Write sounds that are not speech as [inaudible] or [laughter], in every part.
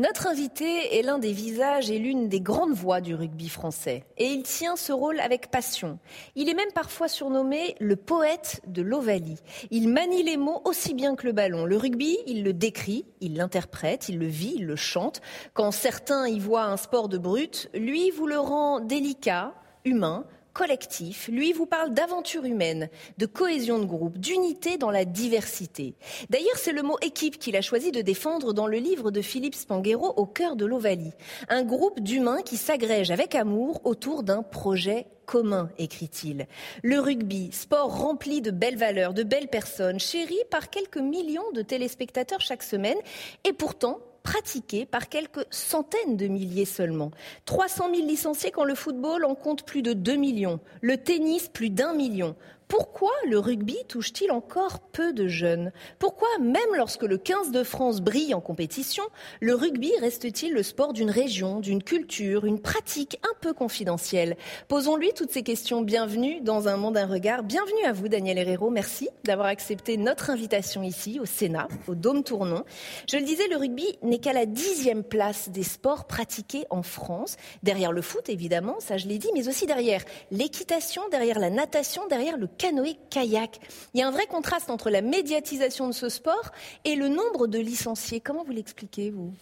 Notre invité est l'un des visages et l'une des grandes voix du rugby français. Et il tient ce rôle avec passion. Il est même parfois surnommé le poète de l'Ovalie. Il manie les mots aussi bien que le ballon. Le rugby, il le décrit, il l'interprète, il le vit, il le chante. Quand certains y voient un sport de brute, lui vous le rend délicat, humain, collectif. Lui vous parle d'aventure humaine, de cohésion de groupe, d'unité dans la diversité. D'ailleurs, c'est le mot équipe qu'il a choisi de défendre dans le livre de Philippe Spanghero Au cœur de l'Ovalie. Un groupe d'humains qui s'agrègent avec amour autour d'un projet commun, écrit-il. Le rugby, sport rempli de belles valeurs, de belles personnes, chéri par quelques millions de téléspectateurs chaque semaine, et pourtant pratiqué par quelques centaines de milliers seulement. 300 000 licenciés quand le football en compte plus de 2 millions, le tennis plus d'un million. Pourquoi le rugby touche-t-il encore peu de jeunes? Pourquoi, même lorsque le 15 de France brille en compétition, le rugby reste-t-il le sport d'une région, d'une culture, une pratique un peu confidentielle? Posons-lui toutes ces questions. Bienvenue dans Un monde, un regard. Bienvenue à vous, Daniel Herrero. Merci d'avoir accepté notre invitation ici, au Sénat, au Dôme Tournon. Je le disais, le rugby n'est qu'à la dixième place des sports pratiqués en France. Derrière le foot, évidemment, ça je l'ai dit, mais aussi derrière l'équitation, derrière la natation, derrière le canoë-kayak. Il y a un vrai contraste entre la médiatisation de ce sport et le nombre de licenciés. Comment vous l'expliquez, vous?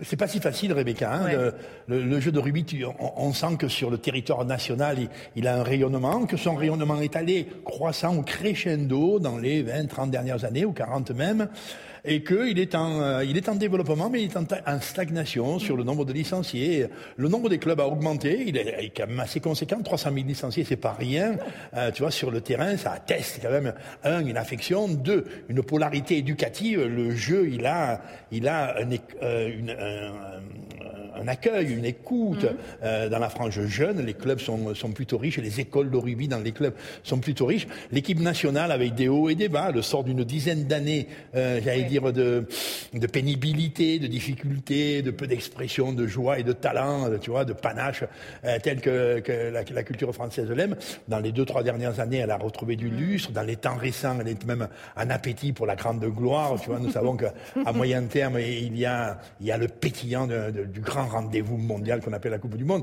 C'est pas si facile, Rebecca. Hein, Ouais. le, le jeu de rugby, tu- on, on sent que sur le territoire national, il, il a un rayonnement, que son rayonnement est allé croissant au crescendo dans les 20, 30 dernières années, ou 40 même, et qu'il est, en, euh, il est en développement, mais il est en, ta- en stagnation sur le nombre de licenciés. Le nombre des clubs a augmenté, il est, il est quand même assez conséquent, 300 000 licenciés, c'est pas rien. Euh, tu vois, sur le terrain, ça atteste quand même, un, une affection, deux, une polarité éducative. Le jeu, il a, il a un, euh, une- un- un accueil, une écoute. Euh, dans la frange jeune, les clubs sont, sont plutôt riches, les écoles de rugby dans les clubs sont plutôt riches. L'équipe nationale, avec des hauts et des bas, le sort d'une dizaine d'années, euh, j'allais dire, de, de pénibilité, de difficulté, de peu d'expression, de joie et de talent, tu vois, de panache, tel que, que la, que la culture française l'aime. Dans les deux, trois dernières années, elle a retrouvé du lustre. Dans les temps récents, elle est même en appétit pour la grande gloire. Tu vois, nous savons qu'à [laughs] moyen terme, il y a, il y a le pétillant de- de- du grand rendez-vous mondial qu'on appelle la Coupe du Monde.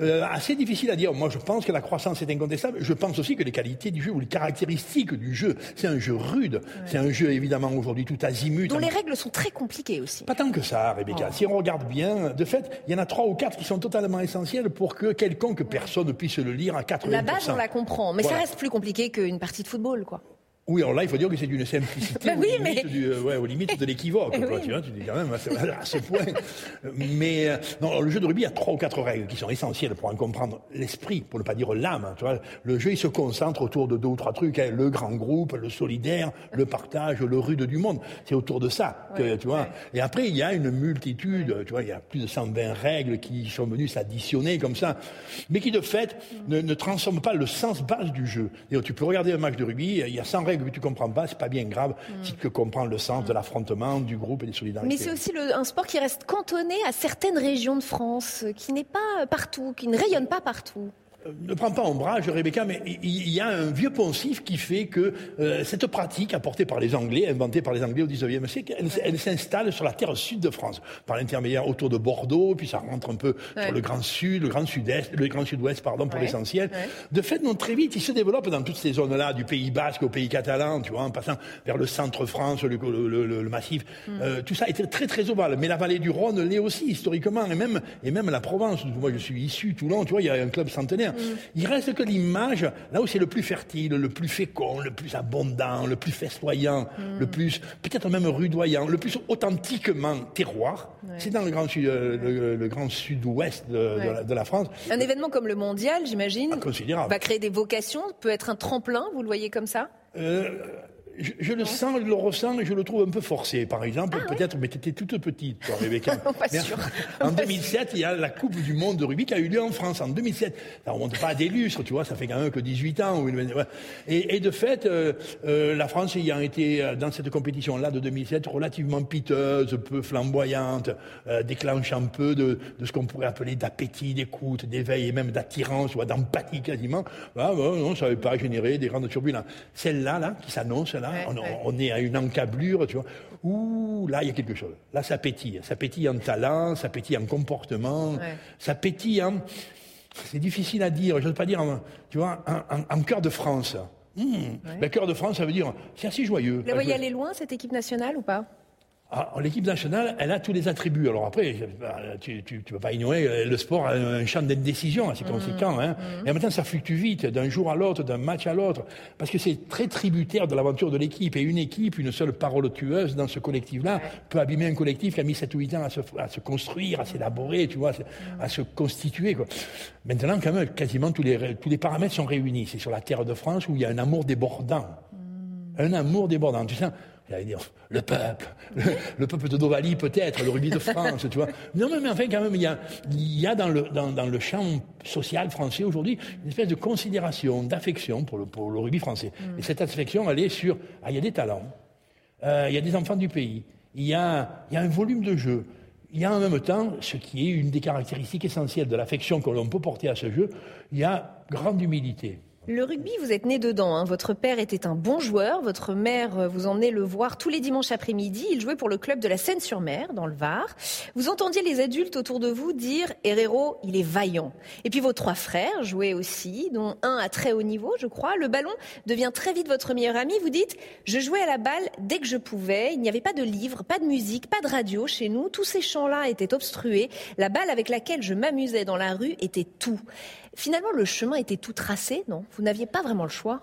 Euh, assez difficile à dire. Moi, je pense que la croissance est incontestable. Je pense aussi que les qualités du jeu ou les caractéristiques du jeu, c'est un jeu rude. C'est un jeu, évidemment, aujourd'hui tout azimut. Dont les règles sont très compliquées aussi. pas tant que ça, Rebecca. Si on regarde bien, de fait, il y en a trois ou quatre qui sont totalement essentiels pour que quelconque personne puisse le lire à 80%. La base, on la comprend, mais Voilà. ça reste plus compliqué qu'une partie de football, quoi. Oui, alors là, il faut dire que c'est d'une simplicité Bah aux, oui, limites mais- du, euh, ouais, aux limites de l'équivoque. [laughs] Eh oui. Tu vois, tu dis quand même à ce, point. Mais euh, non, le jeu de rugby a trois ou quatre règles qui sont essentielles pour en comprendre l'esprit, pour ne pas dire l'âme. hein, Tu vois, le jeu, il se concentre autour de deux ou trois trucs hein, le grand groupe, le solidaire, le partage, le rude du monde. C'est autour de ça que Ouais, tu vois. ouais. Et après, il y a une multitude. Tu vois, il y a plus de 120 règles qui sont venues s'additionner comme ça, mais qui de fait ne, ne transforment pas le sens base du jeu. Et tu peux regarder un match de rugby, il y a 100 règles que tu comprends pas, c'est pas bien grave si tu comprends le sens de l'affrontement, du groupe et des solidarités. Mais c'est aussi le- un sport qui reste cantonné à certaines régions de France, euh, qui n'est pas partout, qui ne rayonne pas partout. Ne prends pas ombrage, Rebecca, mais il y a un vieux poncif qui fait que euh, cette pratique apportée par les Anglais, inventée par les Anglais au XIXe siècle, elle, s'installe sur la terre sud de France, par l'intermédiaire autour de Bordeaux, puis ça rentre un peu sur le Grand Sud, le Grand Sud-Est, le Grand Sud-Ouest, pardon, pour l'essentiel. De fait, non, très vite, il se développe dans toutes ces zones-là, du Pays Basque au Pays Catalan, tu vois, en passant vers le centre-France, le, le, Massif. Mm. Euh, tout ça était très très ovale. Mais la vallée du Rhône l'est aussi historiquement, et même et même la Provence. Moi, je suis issu Toulon, tu vois, il y a un club centenaire. Mm. Il reste que l'image, là où c'est le plus fertile, le plus fécond, le plus abondant, le plus festoyant, mm. le plus, peut-être même rudoyant, le plus authentiquement terroir, c'est dans le grand, sud, le, grand sud-ouest de, la, France. Un événement comme le mondial, j'imagine, ah, va créer des vocations, peut être un tremplin, vous le voyez comme ça? Euh, je, le sens, je le ressens et je le trouve un peu forcé. Par exemple, ah peut-être, mais tu étais toute petite, toi, [laughs] Rebecca. pas sûr. En 2007, il y a la Coupe du Monde de rugby qui a eu lieu en France en 2007. Ça remonte pas à des lustres, tu vois, ça fait quand même que 18 ans. Et, et de fait, euh, euh, la France ayant été euh, dans cette compétition-là de 2007 relativement piteuse, peu flamboyante, euh, déclenchant un peu de, de ce qu'on pourrait appeler d'appétit, d'écoute, d'éveil et même d'attirance, ou d'empathie quasiment, bah, bah, non, ça n'avait pas généré des grandes turbulences. Celle-là, là, qui s'annonce, là, on, est à une encablure, tu vois. Ouh, là, il y a quelque chose. Là, ça pétille. Ça pétille en talent, ça pétille en comportement, ça pétille en... C'est difficile à dire, je ne veux pas dire, tu vois, en, cœur de France. Mmh. cœur de France, ça veut dire, c'est assez joyeux. Vous la voyez aller loin, cette équipe nationale, ou pas? L'équipe nationale, elle a tous les attributs. Alors après, tu ne peux pas ignorer, le sport a un champ d'indécision assez mmh. conséquent. Hein. Mmh. Et en même temps, ça fluctue vite, d'un jour à l'autre, d'un match à l'autre, parce que c'est très tributaire de l'aventure de l'équipe. Et une équipe, une seule parole tueuse dans ce collectif-là, peut abîmer un collectif qui a mis 7 ou 8 ans à se, à se construire, à s'élaborer, tu vois, à se constituer. Quoi. Maintenant, quand même, quasiment tous les, tous les paramètres sont réunis. C'est sur la terre de France où il y a un amour débordant. Mmh. Un amour débordant. Tu sais, dire le peuple, le, peuple de Dovalie peut-être, le rugby de France, tu vois. Non, mais, enfin, quand même, il y a, il y a dans, le, dans, dans, le champ social français aujourd'hui une espèce de considération, d'affection pour le, pour le rugby français. Mm. Et cette affection, elle est sur, ah, il y a des talents, euh, il y a des enfants du pays, il y a, il y a un volume de jeu, il y a en même temps, ce qui est une des caractéristiques essentielles de l'affection que l'on peut porter à ce jeu, il y a grande humilité. Le rugby, vous êtes né dedans. Hein. Votre père était un bon joueur. Votre mère euh, vous emmenait le voir tous les dimanches après-midi. Il jouait pour le club de la Seine-sur-Mer, dans le Var. Vous entendiez les adultes autour de vous dire Herrero, il est vaillant. Et puis vos trois frères jouaient aussi, dont un à très haut niveau, je crois. Le ballon devient très vite votre meilleur ami. Vous dites Je jouais à la balle dès que je pouvais. Il n'y avait pas de livres, pas de musique, pas de radio chez nous. Tous ces champs-là étaient obstrués. La balle avec laquelle je m'amusais dans la rue était tout. Finalement, le chemin était tout tracé, non? Vous n'aviez pas vraiment le choix?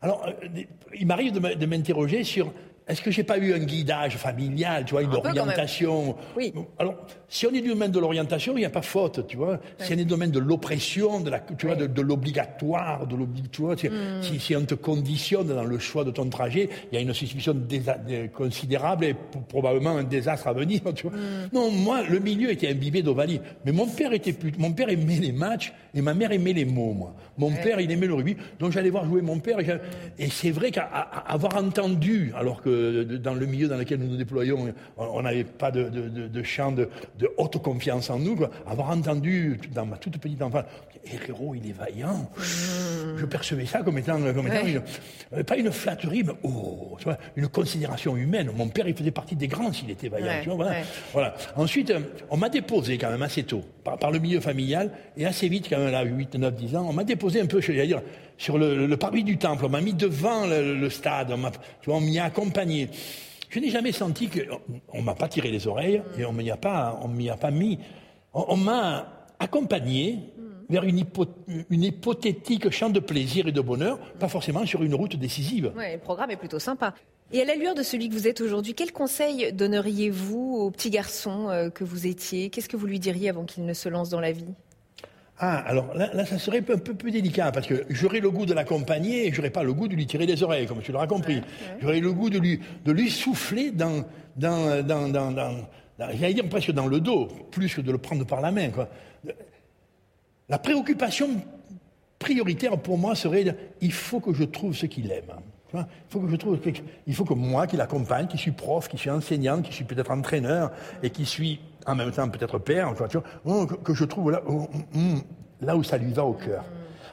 Alors, euh, il m'arrive de m'interroger sur est-ce que j'ai pas eu un guidage familial, tu vois, une orientation Oui. Alors, si on est du domaine de l'orientation, il n'y a pas faute, tu vois. Si on est du domaine de l'oppression, de la, tu vois, de, l'obligatoire, de l'obligatoire, hmm. si, si, on te conditionne dans le choix de ton trajet, il y a une suspicion considérable et probablement un désastre à venir, tu vois. Hmm. Non, moi, le milieu était imbibé d'Ovalie. Mais mon père était plus, mon père aimait les matchs et ma mère aimait les mots, moi. Mon père, il aimait le rugby. Donc j'allais voir jouer mon père et, et c'est vrai qu'avoir entendu, alors que dans le milieu dans lequel nous nous déployons, on n'avait pas de, de, champ de, haute confiance en nous. Avoir entendu dans ma toute petite enfance, Herrero, il est vaillant. Je percevais ça comme étant, une, pas une flatterie, mais oh, une considération humaine. Mon père, il faisait partie des grands s'il était vaillant. voilà. Ensuite, on m'a déposé quand même assez tôt, par, le milieu familial, et assez vite, quand même, à 8, 9, 10 ans, on m'a déposé un peu, je vais dire, sur le, parvis du temple. On m'a mis devant le, stade. On m'y a accompagné. Je n'ai jamais senti que on m'a pas tiré les oreilles et on m'y a pas, on m'y a pas mis. On, m'a accompagné vers une, une, hypothétique champ de plaisir et de bonheur, pas forcément sur une route décisive. Ouais, le programme est plutôt sympa. Et à l'allure de celui que vous êtes aujourd'hui, quel conseil donneriez-vous au petit garçon euh, que vous étiez? Qu'est-ce que vous lui diriez avant qu'il ne se lance dans la vie? Ah, alors là, ça serait un peu, plus délicat, parce que j'aurais le goût de l'accompagner et j'aurais pas le goût de lui tirer les oreilles, comme tu l'auras compris. J'aurais le goût de lui, de lui souffler dans, dans, dans, dans, dans, j'allais dire presque dans le dos, plus que de le prendre par la main. Quoi. La préoccupation prioritaire pour moi serait, il faut que je trouve ce qu'il aime. Il faut que je trouve, il faut que moi qui l'accompagne, qui suis prof, qui suis enseignant, qui suis peut-être entraîneur et qui suis en même temps peut-être père, tu vois, oh, que, je trouve là, oh, mm, là où ça lui va au cœur.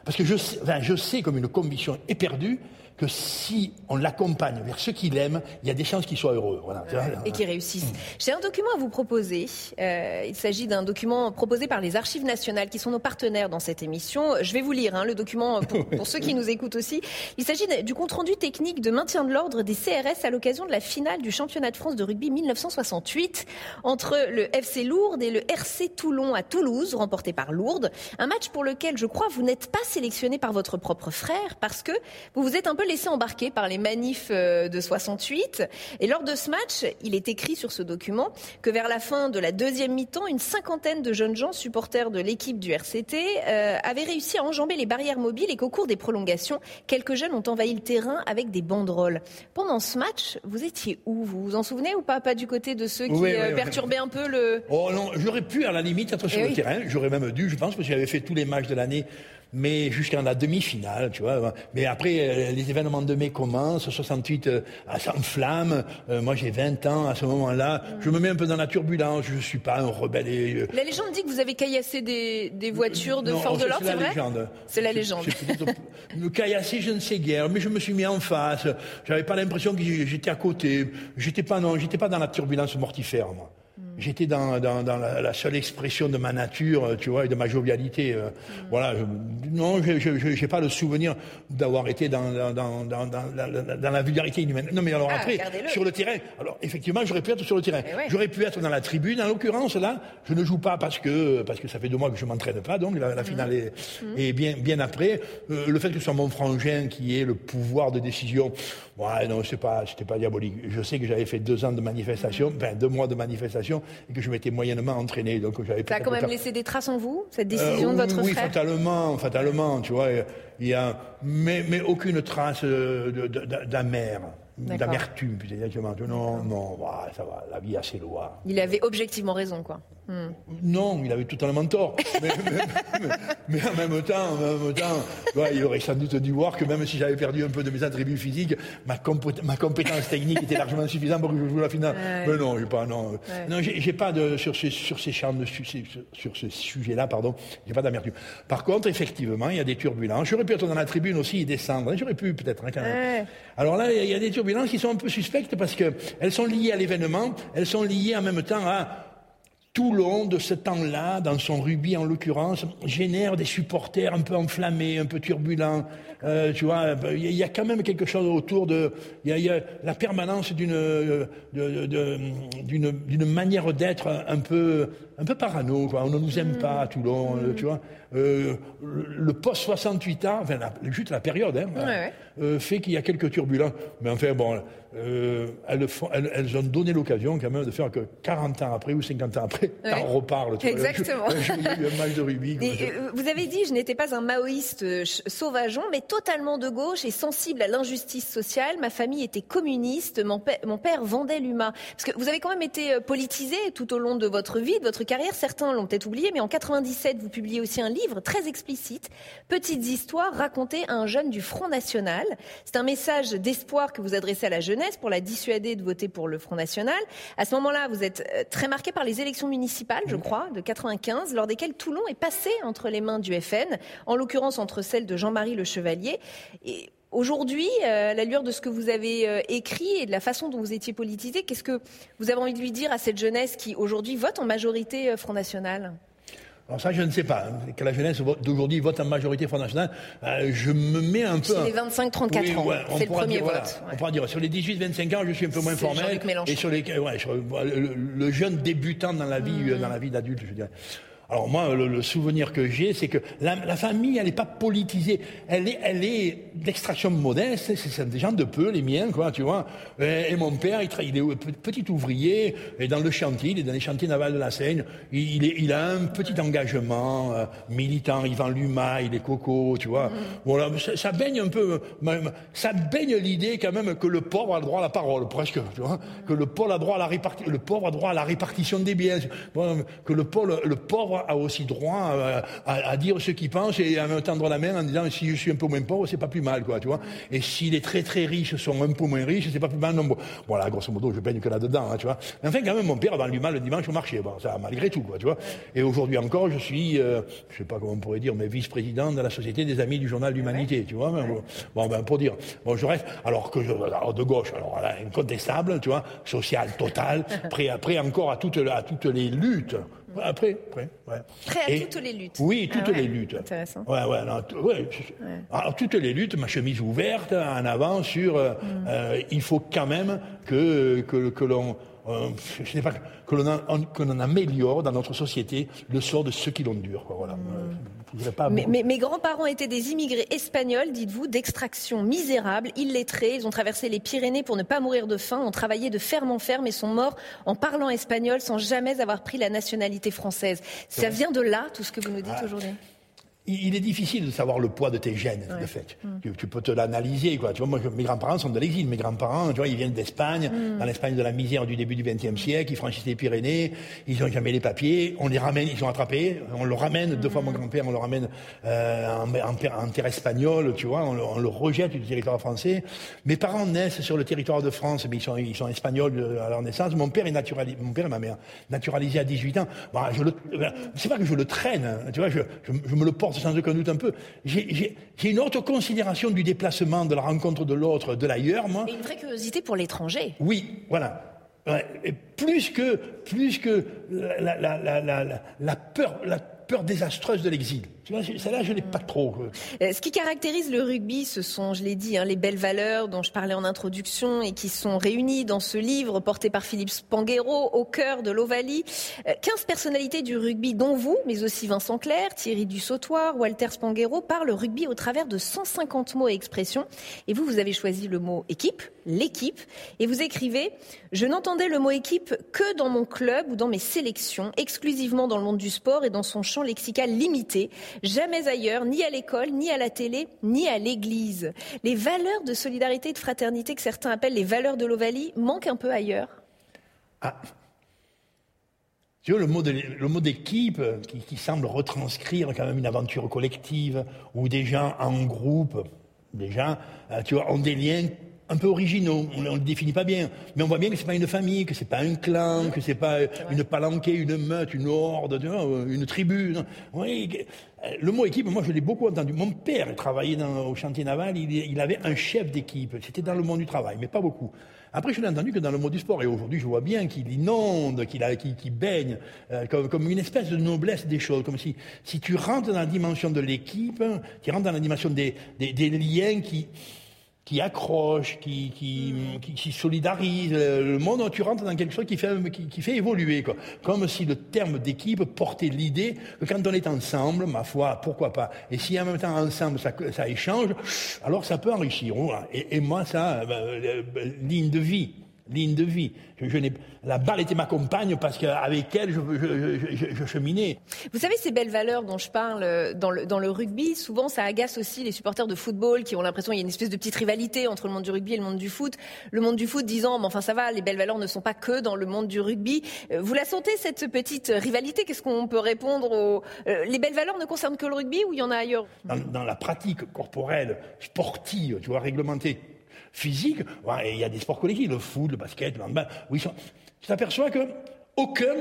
Parce que je sais, enfin, je sais comme une conviction éperdue que si on l'accompagne vers ce qu'il aime, il y a des chances qu'il soit heureux. Voilà. Et qu'il réussisse. J'ai un document à vous proposer. Euh, il s'agit d'un document proposé par les Archives nationales, qui sont nos partenaires dans cette émission. Je vais vous lire hein, le document pour, [laughs] pour, ceux qui nous écoutent aussi. Il s'agit du compte-rendu technique de maintien de l'ordre des CRS à l'occasion de la finale du championnat de France de rugby 1968 entre le FC Lourdes et le RC Toulon à Toulouse, remporté par Lourdes. Un match pour lequel, je crois, vous n'êtes pas sélectionné par votre propre frère parce que vous vous êtes un peu laissé embarquer par les manifs euh, de 68. Et lors de ce match, il est écrit sur ce document que vers la fin de la deuxième mi-temps, une cinquantaine de jeunes gens supporters de l'équipe du RCT euh, avaient réussi à enjamber les barrières mobiles et qu'au cours des prolongations, quelques jeunes ont envahi le terrain avec des banderoles. Pendant ce match, vous étiez où? Vous vous en souvenez ou pas Pas du côté de ceux qui euh, perturbaient un peu le... Oh non, j'aurais pu à la limite être sur eh le terrain. J'aurais même dû, je pense, parce que j'avais fait tous les matchs de l'année mais jusqu'à la demi-finale, tu vois. Mais après, euh, les événements de mai commencent, 68 euh, s'enflamme. Euh, moi, j'ai 20 ans à ce moment-là. Je me mets un peu dans la turbulence. Je suis pas un rebelle. Et, la légende dit que vous avez caillassé des, des voitures de force de l'ordre, c'est vrai C'est la légende. Me caillasser, je ne sais guère, mais je me suis mis en face. J'avais pas l'impression que j'étais à côté. J'étais pas, non, j'étais pas dans la turbulence mortifère, moi. J'étais dans, dans, dans la, seule expression de ma nature, euh, tu vois, et de ma jovialité. Euh, mm. Voilà. non, je n'ai pas le souvenir d'avoir été dans, dans, dans, dans, la vulgarité inhumaine. Non, mais alors ah, après, sur le terrain, alors effectivement, j'aurais pu être sur le terrain. Eh j'aurais pu être dans la tribune. En l'occurrence, là, je ne joue pas parce que parce que ça fait deux mois que je m'entraîne pas, donc la, mm. finale est, mm. est, bien bien après. Euh, le fait que ce soit mon frangin qui ait le pouvoir de décision, ouais, non, c'est pas c'était pas diabolique. Je sais que j'avais fait deux ans de manifestation, enfin deux mois de manifestation et que je m'étais moyennement entraîné. Donc j'avais Ça a quand même laissé des traces en vous, cette décision de votre oui, frère? Oui, fatalement, fatalement, tu vois. Il y a, mais, mais aucune trace d'amère d'amertume, exactement. Non, non, ça va, la vie a ses lois. Il avait objectivement raison, quoi. Hmm. Non, il avait totalement tort. [laughs] mais, en même temps, en même temps il aurait sans doute dû voir que même si j'avais perdu un peu de mes attributs physiques, ma, ma compétence technique était largement suffisante pour que je joue la finale. Mais non, j'ai pas, non. Non, j'ai pas de, sur ces, sur ces champs de, sur, sur ce sujet-là, pardon, j'ai pas d'amertume. Par contre, effectivement, il y a des turbulences. J'aurais pu être dans la tribune aussi et descendre. J'aurais pu, peut-être, hein, quand même. Alors là, il y a des turbulences qui sont un peu suspectes parce qu'elles sont liées à l'événement, elles sont liées en même temps à Toulon, de ce temps-là, dans son rugby en l'occurrence, génère des supporters un peu enflammés, un peu turbulents. Euh, tu vois, il y, a quand même quelque chose autour de, il y, a la permanence d'une d'une manière d'être un peu un peu parano. Quoi. On ne nous aime mm. pas à Toulon, mm. tu vois. Euh, le post 68 ans, enfin juste la période, hein, euh, fait qu'il y a quelques turbulences. Mais enfin bon, euh, elles, elles, ont donné l'occasion quand même de faire que 40 ans après ou 50 ans après, [laughs] on reparle. Tu Exactement. Vois, un match de rugby. Vous avez dit, je n'étais pas un maoïste euh, sauvageon, mais totalement de gauche et sensible à l'injustice sociale. Ma famille était communiste, mon, père, mon père vendait l'humain. Parce que vous avez quand même été politisé tout au long de votre vie, de votre carrière. Certains l'ont peut-être oublié, mais en 97, vous publiez aussi un livre très explicite, Petites histoires racontées à un jeune du Front National. C'est un message d'espoir que vous adressez à la jeunesse pour la dissuader de voter pour le Front National. À ce moment-là, vous êtes euh, très marqué par les élections municipales, je crois, de 95, lors desquelles Toulon est passé entre les mains du FN, en l'occurrence entre celles de Jean-Marie Le Chevalier. Et Aujourd'hui, euh, à la lueur de ce que vous avez euh, écrit et de la façon dont vous étiez politisé, qu'est-ce que vous avez envie de lui dire à cette jeunesse qui aujourd'hui vote en majorité Front National? Alors ça, je ne sais pas. Que la jeunesse d'aujourd'hui vote en majorité Front National, euh, je me mets un peu... C'est les 25-34 ans, c'est le premier vote. On pourra dire, sur les 18-25 ans, je suis un peu moins formel. Et sur, les, ouais, sur le, le, jeune débutant dans la vie, mmh. dans la vie d'adulte, je dirais. Alors moi, le, souvenir que j'ai, c'est que la, famille, elle n'est pas politisée. Elle est, elle est d'extraction modeste. C'est des gens de peu, les miens, quoi, tu vois. Et, mon père, il, il, est petit ouvrier, et dans le chantier, il est dans les chantiers navals de la Seine. Il, il a un petit engagement euh, militant. Il vend l'UMA, il est coco, tu vois. Mm. Voilà, ça, baigne un peu, ça baigne l'idée quand même que le pauvre a le droit à la parole, presque, tu vois. Que le pauvre a droit à la répartition, le pauvre a droit à la répartition des biens. Que le pauvre, le pauvre pauvre a aussi droit euh, à, dire ce qu'il pense et à me tendre la main en disant si je suis un peu moins pauvre, c'est pas plus mal, quoi, tu vois. Et si les très très riches sont un peu moins riches, c'est pas plus mal. Non, bon, voilà, grosso modo, je baigne que là-dedans, hein, tu vois. Mais enfin, quand même, mon père a vendu mal le dimanche au marché, bon, ça, malgré tout, quoi, tu vois. Et aujourd'hui encore, je suis, euh, je sais pas comment on pourrait dire, mais vice-président de la Société des Amis du Journal d'Humanité, tu vois. Bon, ben, pour dire, bon, je reste, alors que je, alors de gauche, alors incontestable, tu vois, social total, [laughs] prêt, prêt encore à toutes, à toutes les luttes après, après, ouais. Prêt à toutes les luttes. Oui, toutes ah les luttes. Intéressant. Ouais, ouais, ouais. Alors, toutes les luttes, ma chemise ouverte, en avant sur. Euh, mm. euh, il faut quand même que, que, que l'on. Euh, je pas, que l'on améliore dans notre société le sort de ceux qui l'endurent. Voilà. Mm. Mais, mes grands-parents étaient des immigrés espagnols, dites-vous, d'extraction misérable, illettrés. Ils ont traversé les Pyrénées pour ne pas mourir de faim, ont travaillé de ferme en ferme et sont morts en parlant espagnol sans jamais avoir pris la nationalité française. Ça vient de là, tout ce que vous nous dites ah. aujourd'hui? Il est difficile de savoir le poids de tes gènes, de fait. Mm. Tu, peux te l'analyser, quoi. Tu vois, moi, mes grands-parents sont de l'exil. Mes grands-parents, tu vois, ils viennent d'Espagne, mm. dans l'Espagne de la misère du début du XXe siècle. Ils franchissent les Pyrénées. Ils n'ont jamais les papiers. On les ramène, ils sont attrapés. On le ramène, deux fois mon mm. grand-père, on le ramène euh, en, terre espagnole, tu vois. On le, rejette du territoire français. Mes parents naissent sur le territoire de France, mais ils sont, ils sont espagnols à leur naissance. Mon père est naturalisé, mon père et ma mère, naturalisé à 18 ans. Bon, je le, c'est pas que je le traîne, hein. tu vois, je, je me le porte sans aucun doute un peu. J'ai une autre considération du déplacement, de la rencontre de l'autre, de l'ailleurs, moi. Et une vraie curiosité pour l'étranger. Oui, voilà. Et plus que, plus que la, la peur, la peur désastreuse de l'exil. Celle-là, je pas trop. Euh, ce qui caractérise le rugby, ce sont, je l'ai dit, hein, les belles valeurs dont je parlais en introduction et qui sont réunies dans ce livre porté par Philippe Spanghero au cœur de l'Ovalie. 15 euh, personnalités du rugby, dont vous, mais aussi Vincent Clerc, Thierry Dussautoir, Walter Spanghero, parlent rugby au travers de 150 mots et expressions. Et vous, vous avez choisi le mot équipe, l'équipe, et vous écrivez Je n'entendais le mot équipe que dans mon club ou dans mes sélections, exclusivement dans le monde du sport et dans son champ lexical limité. Jamais ailleurs, ni à l'école, ni à la télé, ni à l'église. Les valeurs de solidarité et de fraternité que certains appellent les valeurs de l'Ovalie manquent un peu ailleurs. Ah. Tu vois, le mot, d'équipe qui, qui, semble retranscrire quand même une aventure collective où des gens en groupe, des gens, euh, tu vois, ont des liens un peu originaux. On ne le définit pas bien. Mais on voit bien que c'est pas une famille, que c'est pas un clan, que c'est pas une palanquée, une meute, une horde, une tribu. Oui, le mot équipe, moi je l'ai beaucoup entendu. Mon père travaillait dans, au chantier naval, il, avait un chef d'équipe. C'était dans le monde du travail, mais pas beaucoup. Après, je l'ai entendu que dans le monde du sport, et aujourd'hui je vois bien qu'il inonde, qu'il qui, baigne, euh, comme, une espèce de noblesse des choses, comme si, si tu rentres dans la dimension de l'équipe, tu rentres dans la dimension des liens qui, qui accroche, qui, qui, qui, solidarise. Le monde, tu rentres dans quelque chose qui fait, qui, fait évoluer. Quoi. Comme si le terme d'équipe portait l'idée que quand on est ensemble, ma foi, pourquoi pas. Et si en même temps ensemble ça, ça échange, alors ça peut enrichir. Et, et moi, ça, ben, euh, ligne de vie ligne de vie. Je, la balle était ma compagne parce qu'avec elle, je, cheminais. Vous savez, ces belles valeurs dont je parle dans le, dans le rugby, souvent ça agace aussi les supporters de football qui ont l'impression qu'il y a une espèce de petite rivalité entre le monde du rugby et le monde du foot. Le monde du foot disant, mais enfin ça va, les belles valeurs ne sont pas que dans le monde du rugby. Euh, vous la sentez, cette petite rivalité? Qu'est-ce qu'on peut répondre aux... Euh, les belles valeurs ne concernent que le rugby ou il y en a ailleurs? Dans, dans la pratique corporelle, sportive, tu vois, réglementée, physique. il y a des sports collectifs, le foot, le basket, le handball. Oui, tu t'aperçois que aucun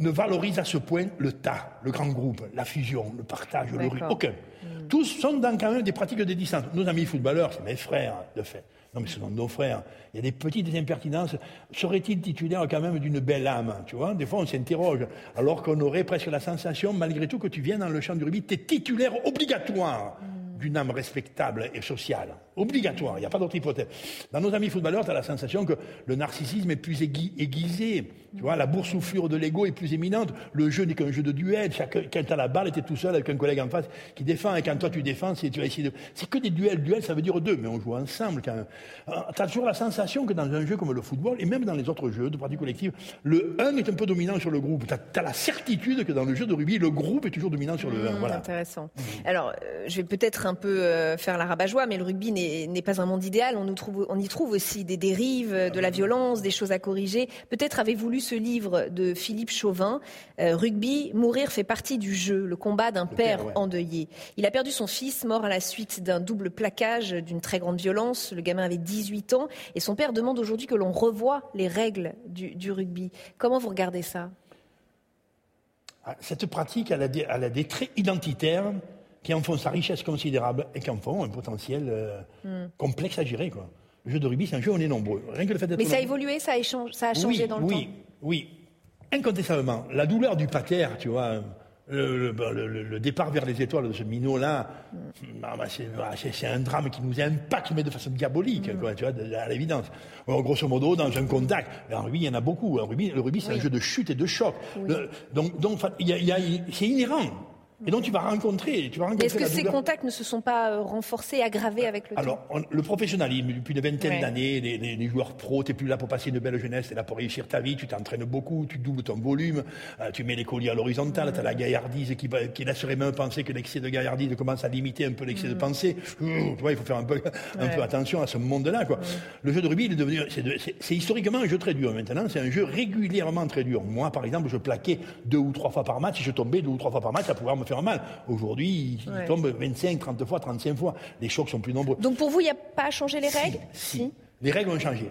ne valorise à ce point le tas, le grand groupe, la fusion, le partage, le rythme. Aucun. Hmm. Tous sont dans quand même des pratiques de distance. Nos amis footballeurs, c'est mes frères, de fait. Non, mais ce sont nos frères. Il y a des petites impertinences. Serait-il titulaire quand même d'une belle âme Tu vois, des fois, on s'interroge. Alors qu'on aurait presque la sensation, malgré tout, que tu viens dans le champ du rugby, tu es titulaire obligatoire. Hmm d'une âme respectable et sociale. Obligatoire, il n'y a pas d'autre hypothèse. Dans nos amis footballeurs, tu as la sensation que le narcissisme est plus aiguisé. Tu vois, la boursouflure de l'ego est plus éminente. Le jeu n'est qu'un jeu de duel. Chaque, quand tu as la balle, tu es tout seul avec un collègue en face qui défend. Et quand toi tu défends, c'est, tu vas essayer de... c'est que des duels. Duel, ça veut dire deux, mais on joue ensemble quand même. Tu as toujours la sensation que dans un jeu comme le football, et même dans les autres jeux de pratique collective, le 1 est un peu dominant sur le groupe. Tu as, la certitude que dans le jeu de rugby, le groupe est toujours dominant sur le 1. Mmh, voilà. Intéressant. Mmh. Alors, euh, je vais peut-être un peu euh, faire la rabat-joie, mais le rugby n'est pas un monde idéal. On, nous trouve, on y trouve aussi des dérives, de la violence, des choses à corriger. Peut-être avez-vous lu ce livre de Philippe Chauvin, euh, Rugby, mourir fait partie du jeu, le combat d'un père, endeuillé. Il a perdu son fils, mort à la suite d'un double plaquage d'une très grande violence. Le gamin avait 18 ans et son père demande aujourd'hui que l'on revoie les règles du rugby. Comment vous regardez ça? Ah, cette pratique, elle a, des, traits identitaires qui en font sa richesse considérable et qui en font un potentiel euh, hmm. complexe à gérer. Quoi. Le jeu de rugby, c'est un jeu où on est nombreux. Rien que le fait Mais ça a évolué, ça a, ça a changé dans le temps Oui, oui. Incontestablement. La douleur du pater, tu vois, le, départ vers les étoiles de ce minot-là, bah, bah, c'est un drame qui nous impacte, mais de façon diabolique, tu vois, à l'évidence. grosso modo, dans un contact, en rugby, il y en a beaucoup. le rugby, c'est un jeu de chute et de choc. donc, donc c'est inhérent. Et donc tu vas rencontrer. Tu vas rencontrer Est-ce que ces contacts ne se sont pas euh, renforcés, aggravés avec le Alors, temps? Alors, le professionnalisme, depuis une vingtaine d'années, les, joueurs pros, tu n'es plus là pour passer une belle jeunesse, tu es là pour réussir ta vie, tu t'entraînes beaucoup, tu doubles ton volume, euh, tu mets les colliers à l'horizontale, tu as la gaillardise qui, qui laisserait même penser que l'excès de gaillardise commence à limiter un peu l'excès de mm. pensée. tu vois, il faut faire un peu, un peu attention à ce monde-là. Quoi. Le jeu de rugby, il est devenu, c'est historiquement un jeu très dur maintenant, c'est un jeu régulièrement très dur. Moi, par exemple, je plaquais deux ou trois fois par match, si je tombais deux ou trois fois par match, ça pouvait me faire mal. Aujourd'hui, il tombe 25, 30 fois, 35 fois. Les chocs sont plus nombreux. Donc pour vous, il n'y a pas à changer les règles si, Les règles ont changé.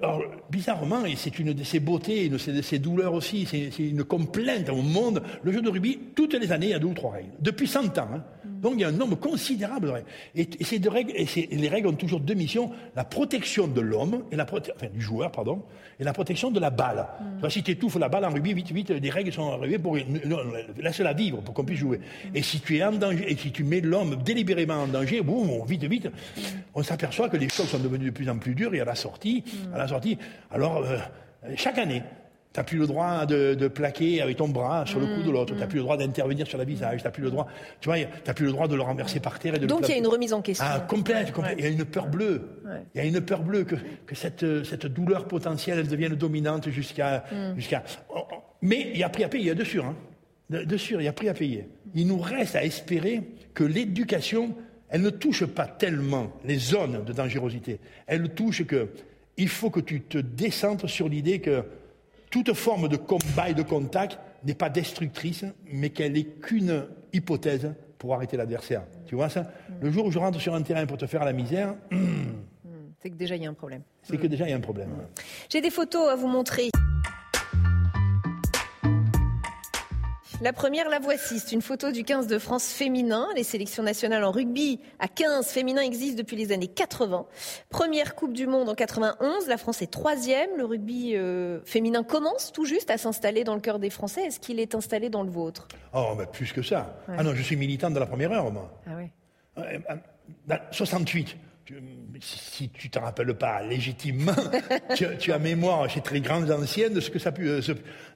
alors, bizarrement, et c'est une de ses beautés, une de ses douleurs aussi, c'est une complainte au monde, le jeu de rugby, toutes les années, il y a deux ou trois règles. Depuis 100 ans. Hein. Donc il y a un nombre considérable de règles. Et, ces deux règles, et les règles ont toujours deux missions la protection de l'homme, et la enfin, du joueur, pardon, et la protection de la balle. Mm. si tu étouffes la balle en rugby, vite, vite, des règles sont arrivées pour. Laisse-la vivre pour qu'on puisse jouer. Et si tu es en danger, et si tu mets l'homme délibérément en danger, boum, vite, vite, on s'aperçoit que les choses sont devenues de plus en plus dures, et à la sortie, mm. à la sortie, alors, euh, chaque année, tu n'as plus le droit de, plaquer avec ton bras sur le cou de l'autre. Tu n'as mm. plus le droit d'intervenir sur la visage. Tu plus le droit, tu vois, tu plus le droit de le renverser par terre et de Donc il y a une remise en question. Ah, complète, complète. Il y a une peur bleue. Il y a une peur bleue que, que cette, cette douleur potentielle elle devienne dominante jusqu'à. Mm. jusqu'à. Oh, oh. Mais il y a prix à payer, de sûr. Hein. De, sûr, il y a prix à payer. Il nous reste à espérer que l'éducation, elle ne touche pas tellement les zones de dangerosité. Elle touche que il faut que tu te décentres sur l'idée que toute forme de combat et de contact n'est pas destructrice, mais qu'elle n'est qu'une hypothèse pour arrêter l'adversaire. Tu vois ça? Le jour où je rentre sur un terrain pour te faire la misère... c'est que déjà il y a un problème. C'est que déjà il y a un problème. J'ai des photos à vous montrer. La première, la voici. C'est une photo du 15 de France féminin. Les sélections nationales en rugby à 15 féminin existent depuis les années 80. Première Coupe du Monde en 91. La France est troisième. Le rugby euh, féminin commence tout juste à s'installer dans le cœur des Français. Est-ce qu'il est installé dans le vôtre? Oh, plus que ça. Ah non, je suis militant de la première heure, moi. Ah oui. 68 si tu te rappelles pas légitimement, [laughs] tu, as mémoire chez très grandes anciennes de ce que ça pu, euh,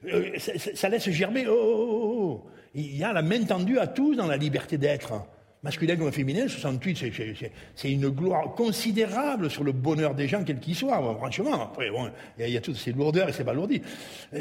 euh, ça, laisse germer. Oh, oh, oh, il y a la main tendue à tous dans la liberté d'être masculin comme féminin, 68, c'est une gloire considérable sur le bonheur des gens, quels qu'ils soient. franchement, après, il y, a toutes ces lourdeurs et ces balourdis.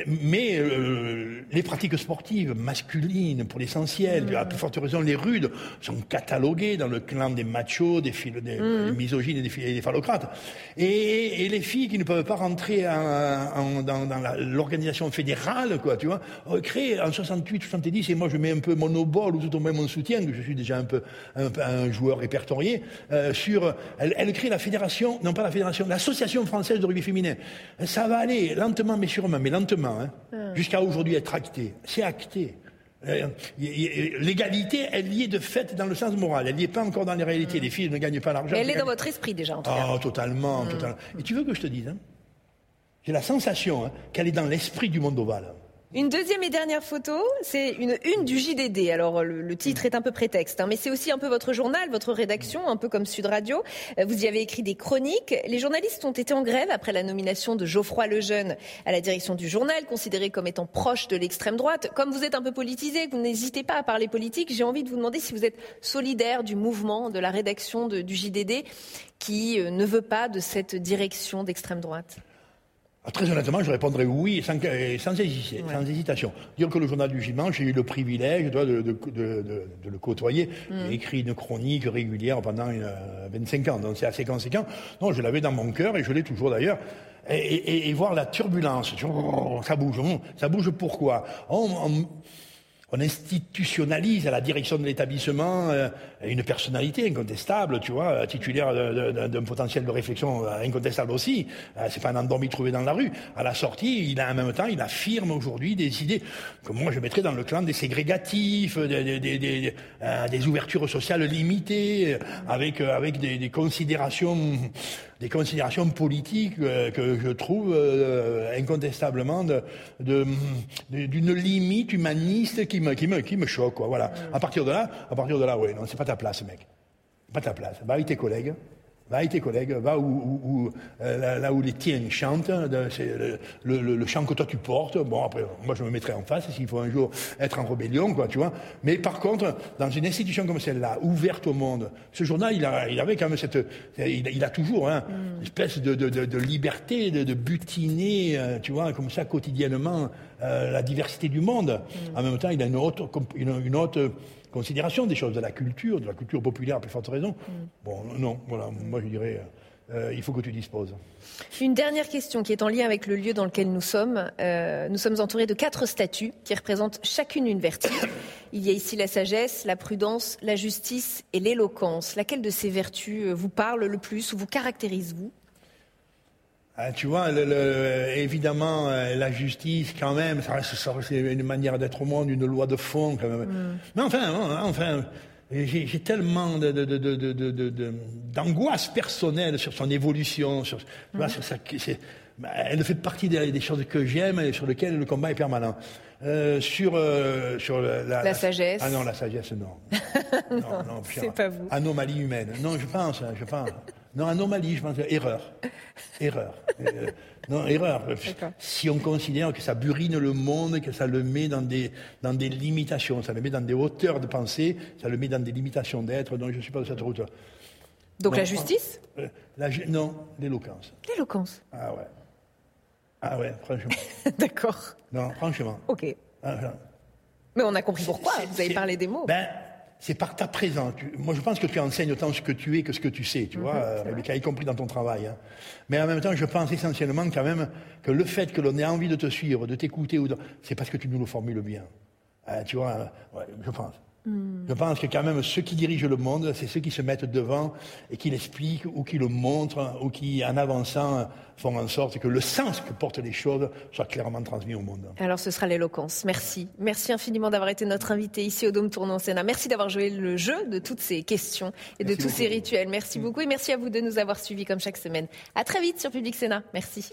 Mais euh, les pratiques sportives masculines, pour l'essentiel, mmh. à plus forte raison les rudes, sont cataloguées dans le clan des machos, des, des, mmh. misogynes et des, des phallocrates. Et, les filles qui ne peuvent pas rentrer dans, dans l'organisation fédérale, quoi, tu vois, créent en 68, 70, et moi je mets un peu mon obol ou tout au moins mon soutien, que je suis déjà un peu un, joueur répertorié, euh, sur, elle, crée la fédération, non pas la fédération, l'association française de rugby féminin. Ça va aller lentement mais sûrement, mais lentement, hein, ah. jusqu'à aujourd'hui être acté. C'est acté. Euh, l'égalité, elle y est de fait dans le sens moral. Elle n'y est pas encore dans les réalités. Mm. Les filles ne gagnent pas l'argent. Elle est dans votre esprit déjà, en tout cas. Oh, totalement, totalement. Et tu veux que je te dise hein, J'ai la sensation hein, qu'elle est dans l'esprit du monde ovale. Une deuxième et dernière photo, c'est une une du JDD. Alors le, titre est un peu prétexte, hein, mais c'est aussi un peu votre journal, votre rédaction, un peu comme Sud Radio. Euh, vous y avez écrit des chroniques. Les journalistes ont été en grève après la nomination de Geoffroy Lejeune à la direction du journal, considéré comme étant proche de l'extrême droite. Comme vous êtes un peu politisé, vous n'hésitez pas à parler politique, j'ai envie de vous demander si vous êtes solidaire du mouvement, de la rédaction du JDD, qui euh, ne veut pas de cette direction d'extrême droite. Ah, Très honnêtement, je répondrais oui, sans, euh, sans, hési- sans hésitation. Dire que le journal du Giman, j'ai eu le privilège de, de- de- de- de le côtoyer. J'ai écrit une chronique régulière pendant euh, 25 ans, donc c'est assez conséquent. Non, je l'avais dans mon cœur et je l'ai toujours d'ailleurs. Et, et- et voir la turbulence, oh, ça bouge. hum, Ça bouge pourquoi? On, on- on institutionnalise à la direction de l'établissement euh, une personnalité incontestable, tu vois, euh, titulaire d'un potentiel de réflexion euh, incontestable aussi. Euh, c'est pas un endormi trouvé dans la rue. À la sortie, il a en même temps, il affirme aujourd'hui des idées que moi je mettrais dans le clan des ségrégatifs, des, ouvertures sociales limitées, avec des, considérations des considérations politiques que je trouve incontestablement d'une limite humaniste qui me, choque. Voilà. À partir de là, à partir de là, oui, non, c'est pas ta place, mec. Pas ta place. Va avec tes collègues. Va avec tes collègues, va où, où- où, euh, là, là où les tiens chantent, c'est le, le- le- le chant que toi tu portes. Bon, après, moi je me mettrai en face s'il faut un jour être en rébellion, quoi, tu vois. Mais par contre, dans une institution comme celle-là, ouverte au monde, ce journal, il, a, il avait quand même cette. Il, a- il a toujours hein, une espèce de, de- de- de liberté, de, butiner, euh, tu vois, comme ça quotidiennement, euh, la diversité du monde. En même temps, il a une haute, comp- une, une haute considération des choses, de la culture, de la culture populaire à plus forte raison. Bon, non, voilà, moi je dirais, euh, il faut que tu disposes. Une dernière question qui est en lien avec le lieu dans lequel nous sommes. Euh, nous sommes entourés de quatre statues qui représentent chacune une vertu. Il y a ici la sagesse, la prudence, la justice et l'éloquence. Laquelle de ces vertus euh, vous parle le plus ou vous caractérise vous Hein, tu vois, le, le, évidemment, euh, la justice, quand même, ça c'est une manière d'être au monde, une loi de fond, quand même. Mm. Mais enfin, hein, enfin, j'ai tellement d'angoisse de, de, de, personnelle sur son évolution, sur, mm. vois, sur sa, bah, elle fait partie des, choses que j'aime et sur lesquelles le combat est permanent. Euh, sur euh, sur la, la, sagesse. Ah non, la sagesse, non. non, [laughs] non, non c'est pas vous. Anomalie humaine. Non, je pense, hein, je pense. Non, anomalie, je pense. Erreur. Erreur. Euh, non, erreur. Si on considère que ça burine le monde, que ça le met dans des, dans des limitations, ça le met dans des hauteurs de pensée, ça le met dans des limitations d'être, donc je ne suis pas de cette route. Donc Non. la justice Euh, la non, l'éloquence. L'éloquence. Ah ouais. Ah ouais, franchement. [laughs] D'accord. Non, franchement. Ok. Ah, ah. Mais on a compris pourquoi. Vous avez parlé des mots. Ben, c'est par ta présence. Moi, je pense que tu enseignes autant ce que tu es que ce que tu sais, tu vois, euh, Rebecca, y compris dans ton travail. hein. Mais en même temps, je pense essentiellement quand même que le fait que l'on ait envie de te suivre, de t'écouter, de- c'est parce que tu nous le formules bien. Euh, tu vois, euh, ouais, je pense. Je pense que quand même ceux qui dirigent le monde, c'est ceux qui se mettent devant et qui l'expliquent ou qui le montrent ou qui, en avançant, font en sorte que le sens que portent les choses soit clairement transmis au monde. Alors ce sera l'éloquence. Merci. Merci infiniment d'avoir été notre invité ici au Dôme Tournant Sénat. Merci d'avoir joué le jeu de toutes ces questions et de tous ces rituels. Merci beaucoup et merci à vous de nous avoir suivis comme chaque semaine. À très vite sur Public Sénat. Merci.